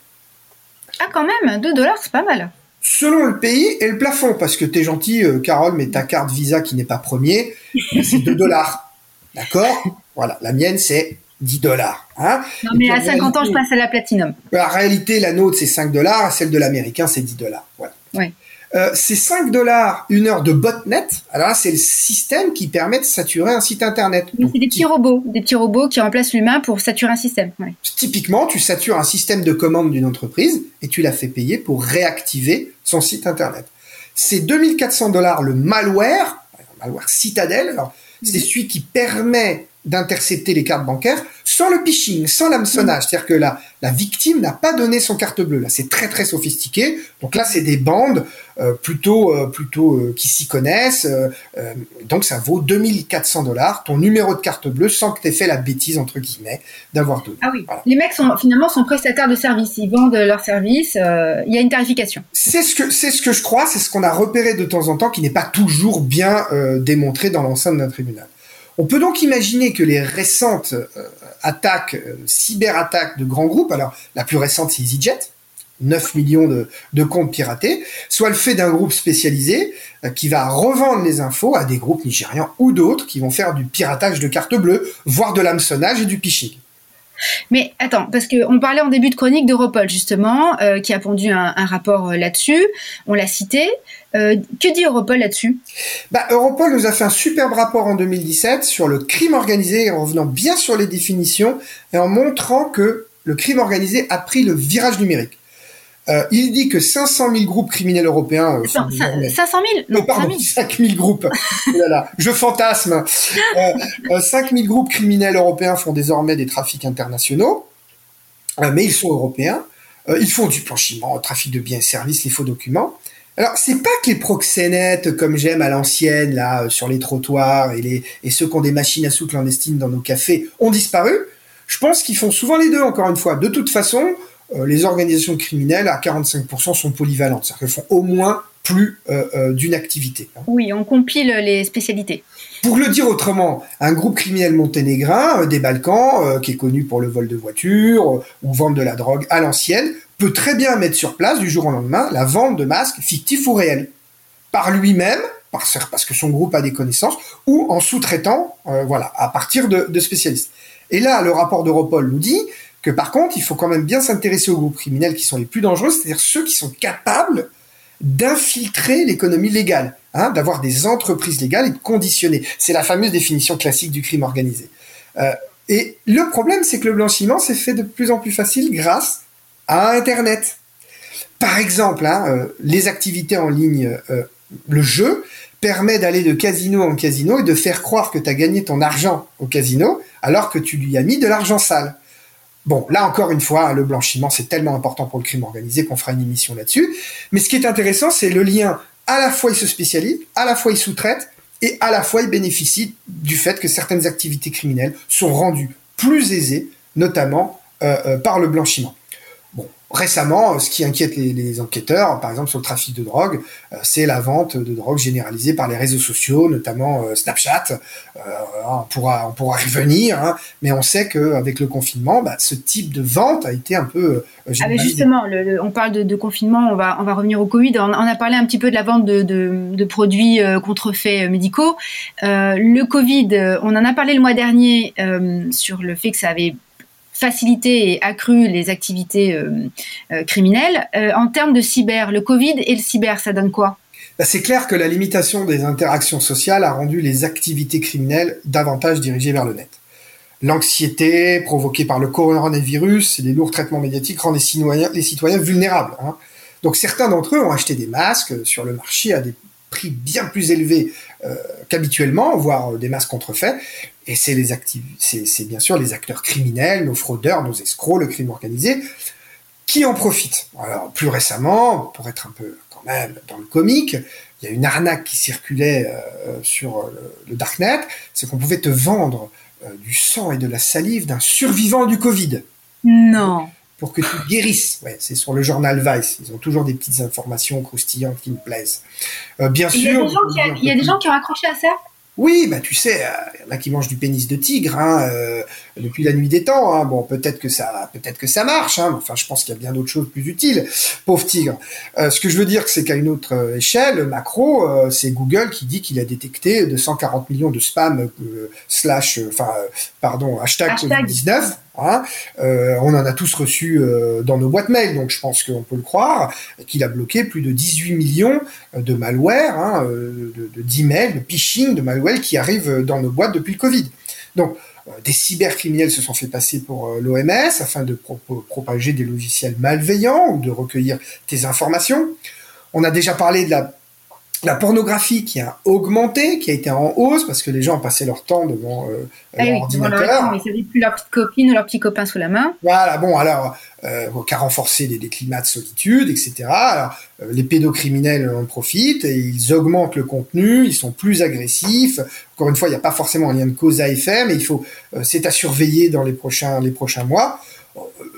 Speaker 2: Ah, quand même, 2 dollars, c'est pas mal.
Speaker 3: Selon le pays et le plafond, parce que t'es gentil, euh, Carole, mais ta carte Visa qui n'est pas premier, c'est 2 dollars. D'accord? Voilà, la mienne, c'est 10 dollars. Hein
Speaker 2: non, mais à 50 ans, je passe à la platinum.
Speaker 3: En réalité, la nôtre, c'est 5 dollars, celle de l'américain, c'est 10 dollars. Voilà.
Speaker 2: Ouais.
Speaker 3: Euh, c'est 5 dollars une heure de botnet. Alors là, c'est le système qui permet de saturer un site internet.
Speaker 2: C'est des petits robots, des petits robots qui remplacent l'humain pour saturer un système.
Speaker 3: Typiquement, tu satures un système de commande d'une entreprise et tu la fais payer pour réactiver son site internet. C'est 2400 dollars le malware, malware Citadel. Alors, c'est mhm. celui qui permet d'intercepter les cartes bancaires sans le phishing, sans l'hameçonnage. C'est-à-dire que la, la victime n'a pas donné son carte bleue. Là, c'est très très sophistiqué. Donc là, c'est des bandes euh, plutôt euh, plutôt euh, qui s'y connaissent. donc ça vaut 2400 dollars ton numéro de carte bleue sans que tu aies fait la bêtise entre guillemets d'avoir donné.
Speaker 2: Ah oui. Les mecs sont finalement sont prestataires de services. Ils vendent leurs services. Il y a une tarification.
Speaker 3: C'est ce que c'est ce que je crois. C'est ce qu'on a repéré de temps en temps qui n'est pas toujours bien démontré dans l'enceinte d'un tribunal. On peut donc imaginer que les récentes euh, attaques, euh, cyberattaques de grands groupes, alors la plus récente c'est EasyJet, 9 millions de, comptes piratés, soit le fait d'un groupe spécialisé euh, qui va revendre les infos à des groupes nigérians ou d'autres qui vont faire du piratage de cartes bleues, voire de l'hameçonnage et du phishing.
Speaker 2: Mais attends, parce qu'on parlait en début de chronique d'Europol, justement, euh, qui a pondu un, rapport euh, là-dessus. On l'a cité. Euh, que dit Europol là-dessus?
Speaker 3: Bah, Europol nous a fait un superbe rapport en 2017 sur le crime organisé, en revenant bien sur les définitions et en montrant que le crime organisé a pris le virage numérique. Euh, il dit que 500 000 groupes criminels européens.
Speaker 2: Euh, 500 000
Speaker 3: Non, pardon, 5 000 groupes. voilà, je fantasme. Euh, 5 000 groupes criminels européens font désormais des trafics internationaux, euh, mais ils sont européens. Euh, ils font du blanchiment, trafic de biens et services, les faux documents. Alors, c'est pas que les proxénètes, comme j'aime à l'ancienne, là, sur les trottoirs, et, les, et ceux qui ont des machines à sous clandestines dans nos cafés, ont disparu. Je pense qu'ils font souvent les deux, encore une fois. De toute façon, euh, les organisations criminelles à 45% sont polyvalentes, c'est-à-dire qu'elles font au moins plus euh, euh, d'une activité.
Speaker 2: Oui, on compile les spécialités.
Speaker 3: Pour le dire autrement, un groupe criminel monténégrin des Balkans, qui est connu pour le vol de voitures ou vendre de la drogue à l'ancienne, peut très bien mettre sur place du jour au lendemain la vente de masques fictifs ou réels, par lui-même, parce que son groupe a des connaissances, ou en sous-traitant, voilà, à partir de, de spécialistes. Et là, le rapport d'Europol nous dit que par contre, il faut quand même bien s'intéresser aux groupes criminels qui sont les plus dangereux, c'est-à-dire ceux qui sont capables d'infiltrer l'économie légale, hein, d'avoir des entreprises légales et de conditionner. C'est la fameuse définition classique du crime organisé. Euh, et le problème, c'est que le blanchiment s'est fait de plus en plus facile grâce à Internet. Par exemple, hein, euh, les activités en ligne, euh, le jeu permet d'aller de casino en casino et de faire croire que tu as gagné ton argent au casino alors que tu lui as mis de l'argent sale. Bon, là encore une fois, le blanchiment, c'est tellement important pour le crime organisé qu'on fera une émission là-dessus. Mais ce qui est intéressant, c'est le lien, à la fois il se spécialise, à la fois il sous-traite, et à la fois il bénéficie du fait que certaines activités criminelles sont rendues plus aisées, notamment euh, euh, par le blanchiment récemment, ce qui inquiète les, enquêteurs, par exemple sur le trafic de drogue, euh, c'est la vente de drogue généralisée par les réseaux sociaux, notamment euh, Snapchat. Euh, on pourra on pourra revenir, hein, mais on sait qu'avec le confinement, bah, ce type de vente a été un peu
Speaker 2: ah justement, on parle de, confinement, on va on va revenir au Covid. On, a parlé un petit peu de la vente de, de produits contrefaits médicaux. le Covid, on en a parlé le mois dernier sur le fait que ça avait facilité et accru les activités euh, euh, criminelles. Euh, en termes de cyber, le Covid et le cyber, ça donne quoi?
Speaker 3: Bah, c'est clair que la limitation des interactions sociales a rendu les activités criminelles davantage dirigées vers le net. L'anxiété provoquée par le coronavirus et les lourds traitements médiatiques rendent les citoyens, les citoyens vulnérables. Hein. Donc certains d'entre eux ont acheté des masques sur le marché à des prix bien plus élevés qu'habituellement, voire des masses contrefaits. Et c'est les c'est bien sûr les acteurs criminels, nos fraudeurs, nos escrocs, le crime organisé, qui en profitent. Alors plus récemment, pour être un peu quand même dans le comique, il y a une arnaque qui circulait euh, sur le, darknet, c'est qu'on pouvait te vendre euh, du sang et de la salive d'un survivant du Covid.
Speaker 2: Non.
Speaker 3: Pour que tu guérisses. Ouais, c'est sur le journal Vice. Ils ont toujours des petites informations croustillantes qui me plaisent.
Speaker 2: Euh, bien sûr. Il y a des gens qui ont accroché à ça?
Speaker 3: Oui, bah tu sais, il euh, y en a qui mangent du pénis de tigre hein, euh, depuis la nuit des temps. Hein. Bon, peut-être que ça, peut-être que ça marche. Hein, enfin, je pense qu'il y a bien d'autres choses plus utiles. Pauvre tigre. Euh, ce que je veux dire, c'est qu'à une autre échelle, macro, c'est Google qui dit qu'il a détecté 240 millions de spam slash, enfin, pardon, hashtag, hashtag. 19 Euh, on en a tous reçu euh, dans nos boîtes mail, donc je pense qu'on peut le croire, qu'il a bloqué plus de 18 millions de malware, hein, euh, de, d'emails, de phishing, de malware qui arrivent dans nos boîtes depuis le Covid. Donc, des cybercriminels se sont fait passer pour l'OMS afin de propager des logiciels malveillants ou de recueillir tes informations. On a déjà parlé de la la pornographie qui a augmenté, qui a été en hausse parce que les gens passaient leur temps devant euh,
Speaker 2: ah leur ordinateur. ils n'avaient plus leur petite copine ou leur petit copain sous la main.
Speaker 3: Voilà, bon, alors, euh, qui a renforcé les, climats de solitude, etc. Alors, euh, les pédocriminels en profitent et ils augmentent le contenu, ils sont plus agressifs. Encore une fois, il n'y a pas forcément un lien de cause à effet, mais il faut, euh, c'est à surveiller dans les prochains, les prochains mois.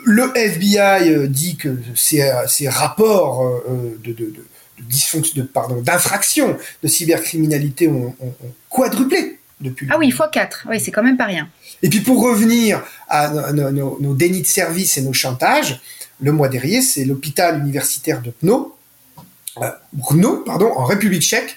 Speaker 3: Le FBI dit que ces, ces rapports de, de, de de, pardon, d'infractions de cybercriminalité ont, quadruplé depuis.
Speaker 2: Ah oui, fois 4, oui, c'est quand même pas rien.
Speaker 3: Et puis pour revenir à nos, dénis de service et nos chantages, le mois dernier, c'est l'hôpital universitaire de Pno, euh, pardon, en République tchèque,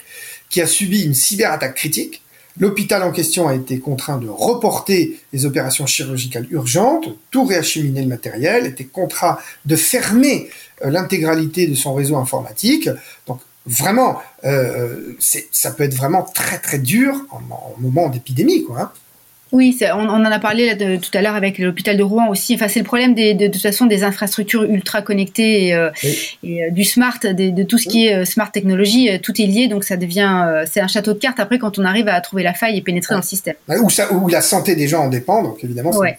Speaker 3: qui a subi une cyberattaque critique. L'hôpital en question a été contraint de reporter les opérations chirurgicales urgentes, tout réacheminer le matériel, était contraint de fermer euh, l'intégralité de son réseau informatique. Donc vraiment, euh, euh ça peut être vraiment très très dur en, moment d'épidémie, quoi. Hein.
Speaker 2: Oui, on, on, en a parlé là tout à l'heure avec l'hôpital de Rouen aussi. Enfin, c'est le problème des, de, de, toute façon des infrastructures ultra connectées et, euh, et du smart, de, tout ce qui est smart technologie, tout est lié, donc ça devient, c'est un château de cartes après quand on arrive à trouver la faille et pénétrer dans le système.
Speaker 3: Où, ça, où la santé des gens en dépend, donc évidemment. Ouais.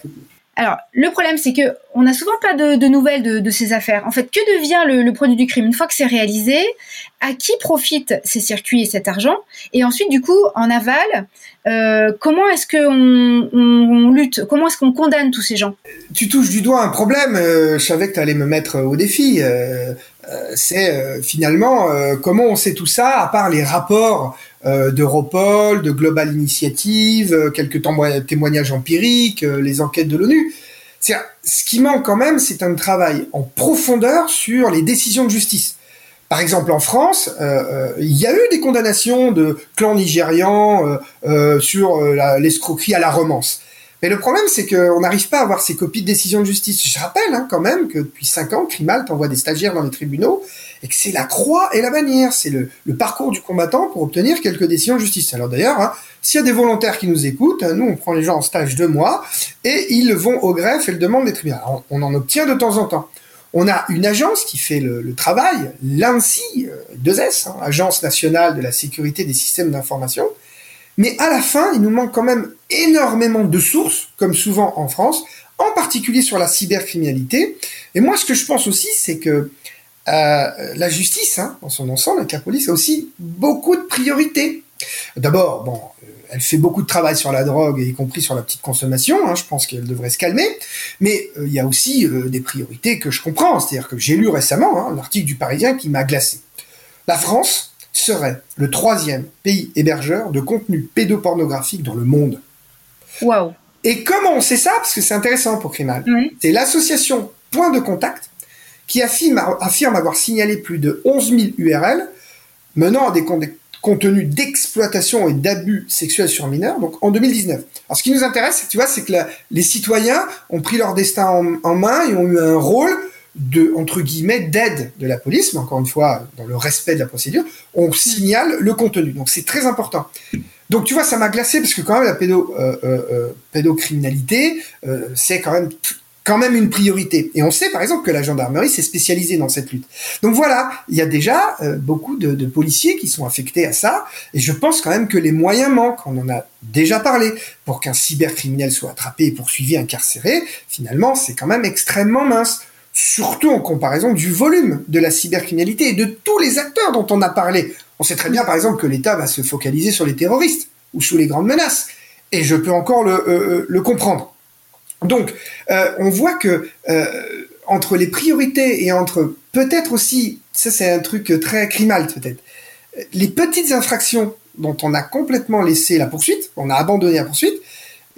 Speaker 2: Alors, le problème, c'est que on n'a souvent pas de, nouvelles de, ces affaires. En fait, que devient le, produit du crime? Une fois que c'est réalisé À qui profitent ces circuits et cet argent? Et ensuite, du coup, en aval, euh, comment est-ce qu'on on, lutte? Comment est-ce qu'on condamne tous ces gens?
Speaker 3: Tu touches du doigt un problème. Euh, je savais que tu allais me mettre au défi. Euh, c'est finalement comment on sait tout ça, à part les rapports d'Europol, de Global Initiative, quelques témoignages empiriques, les enquêtes de l'ONU. Ce qui manque quand même, c'est un travail en profondeur sur les décisions de justice. Par exemple, en France, il y a eu des condamnations de clans nigérians sur l'escroquerie à la romance. Mais le problème, c'est qu'on n'arrive pas à avoir ces copies de décisions de justice. Je rappelle hein, quand même que depuis 5 ans, Crimalt envoie des stagiaires dans les tribunaux et que c'est la croix et la bannière, c'est le, parcours du combattant pour obtenir quelques décisions de justice. Alors d'ailleurs, hein, s'il y a des volontaires qui nous écoutent, nous on prend les gens en stage deux mois et ils vont au greffe et le demandent des tribunaux. on, en obtient de temps en temps. On a une agence qui fait le, travail, l'ANSI, 2S, euh, hein, Agence nationale de la sécurité des systèmes d'information, mais à la fin, il nous manque quand même énormément de sources, comme souvent en France, en particulier sur la cybercriminalité. Et moi, ce que je pense aussi, c'est que euh, la justice, hein, dans son ensemble, la police, a aussi beaucoup de priorités. D'abord, bon, euh, elle fait beaucoup de travail sur la drogue, y compris sur la petite consommation. Hein, je pense qu'elle devrait se calmer. Mais euh, il y a aussi des priorités que je comprends. C'est-à-dire que j'ai lu récemment hein, l'article du Parisien qui m'a glacé. La France serait le troisième pays hébergeur de contenu pédopornographique dans le monde.
Speaker 2: Waouh
Speaker 3: Et comment on sait ça? Parce que c'est intéressant pour Crimal. C'est l'association Point de Contact qui affirme, affirme, avoir signalé plus de 11 000 URL menant à des contenus d'exploitation et d'abus sexuels sur mineurs, donc en 2019. Alors ce qui nous intéresse, tu vois, c'est que les citoyens ont pris leur destin en, main et ont eu un rôle de entre guillemets d'aide de la police, mais encore une fois dans le respect de la procédure, on signale le contenu. Donc c'est très important. Donc tu vois, ça m'a glacé parce que quand même la euh, euh, euh pédocriminalité, c'est quand même quand même une priorité. Et on sait par exemple que la gendarmerie s'est spécialisée dans cette lutte. Donc voilà, il y a déjà euh, beaucoup de, policiers qui sont affectés à ça, et je pense quand même que les moyens manquent. On en a déjà parlé. Pour qu'un cybercriminel soit attrapé poursuivi, incarcéré, finalement, c'est quand même extrêmement mince. Surtout en comparaison du volume de la cybercriminalité et de tous les acteurs dont on a parlé. On sait très bien, par exemple, que l'État va se focaliser sur les terroristes ou sous les grandes menaces. Et je peux encore le, euh, euh, le comprendre. Donc, euh, on voit que euh, entre les priorités et entre peut-être aussi, ça c'est un truc très crimal peut-être, les petites infractions dont on a complètement laissé la poursuite, on a abandonné la poursuite,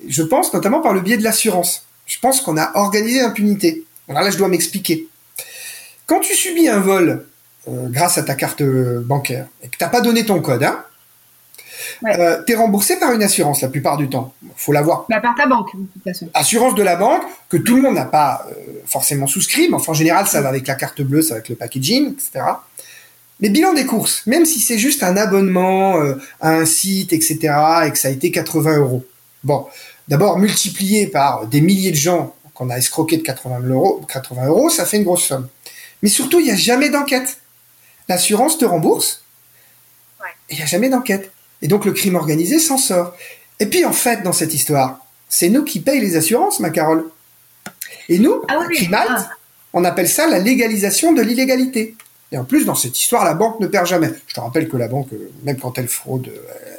Speaker 3: je pense notamment par le biais de l'assurance. Je pense qu'on a organisé l'impunité. Alors là, je dois m'expliquer. Quand tu subis un vol euh, grâce à ta carte bancaire et que t'as pas donné ton code, hein, Ouais. Euh, t'es remboursé par une assurance la plupart du temps. Faut l'avoir.
Speaker 2: Bah, par ta banque, de toute façon.
Speaker 3: Assurance de la banque que tout le monde n'a pas euh, forcément souscrit, mais enfin en général ça va avec la carte bleue, ça va avec le packaging, etc. Mais bilan des courses, même si c'est juste un abonnement euh, à un site, etc., et que ça a été 80 euros. Bon, d'abord multiplié par des milliers de gens qu'on a escroqué de 80 euros, 80 euros, ça fait une grosse somme. Mais surtout, il n'y a jamais d'enquête. L'assurance te rembourse,
Speaker 2: ouais.
Speaker 3: il n'y a jamais d'enquête. Et donc le crime organisé s'en sort. Et puis en fait, dans cette histoire, c'est nous qui payons les assurances, ma Carole. Et nous,
Speaker 2: ah
Speaker 3: oui, Crimalt, ah. on appelle ça la légalisation de l'illégalité. Et en plus, dans cette histoire, la banque ne perd jamais. Je te rappelle que la banque, même quand elle fraude,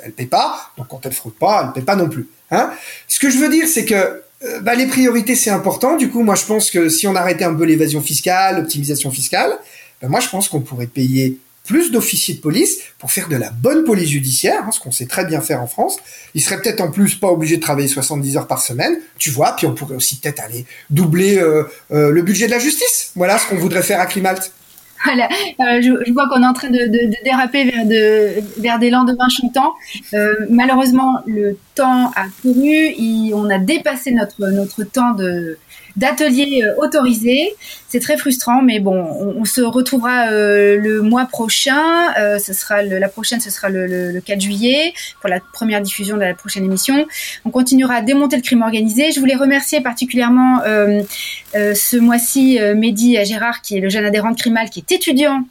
Speaker 3: elle paie pas. Donc quand elle fraude pas, elle paie pas non plus. Hein Ce que je veux dire, c'est que bah, les priorités, c'est important. Du coup, moi, je pense que si on arrêtait un peu l'évasion fiscale, l'optimisation fiscale, bah, moi, je pense qu'on pourrait payer plus d'officiers de police pour faire de la bonne police judiciaire, hein, ce qu'on sait très bien faire en France. Ils seraient peut-être en plus pas obligés de travailler 70 heures par semaine, tu vois, puis on pourrait aussi peut-être aller doubler euh, euh, le budget de la justice. Voilà ce qu'on voudrait faire à Climalt.
Speaker 2: Voilà, euh, je, vois qu'on est en train de, déraper vers, de, des lendemains chantants. Malheureusement, le temps a couru, et on a dépassé notre temps de, d'ateliers euh, autorisés. C'est très frustrant, mais bon, on, se retrouvera euh, le mois prochain. Euh, ce sera le, la prochaine, ce sera le, le, le, 4 juillet pour la première diffusion de la prochaine émission. On continuera à démonter le crime organisé. Je voulais remercier particulièrement euh, ce mois-ci Mehdi Gérard, qui est le jeune adhérent de Crimal, qui est étudiant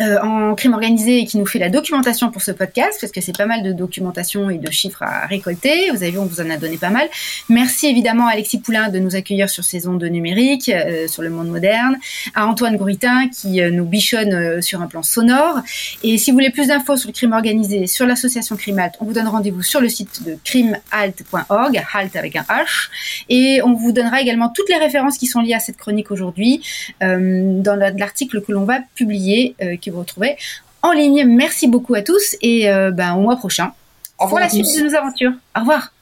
Speaker 2: euh, en crime organisé et qui nous fait la documentation pour ce podcast, parce que c'est pas mal de documentation et de chiffres à récolter. Vous avez vu, on vous en a donné pas mal. Merci évidemment à Alexis Poulain de nous accueillir sur ces ondes numériques, euh, sur le monde moderne, à Antoine Gouritin qui euh, nous bichonne euh, sur un plan sonore. Et si vous voulez plus d'infos sur le crime organisé, sur l'association Crimalt, on vous donne rendez-vous sur le site de crimehalt.org, halt avec un H, et on vous donnera également toutes les références qui sont liées à cette chronique aujourd'hui dans l'article que l'on va publier vous retrouvez en ligne. Merci beaucoup à tous et euh, ben, au mois prochain
Speaker 3: au
Speaker 2: pour la suite de nos aventures. Au revoir.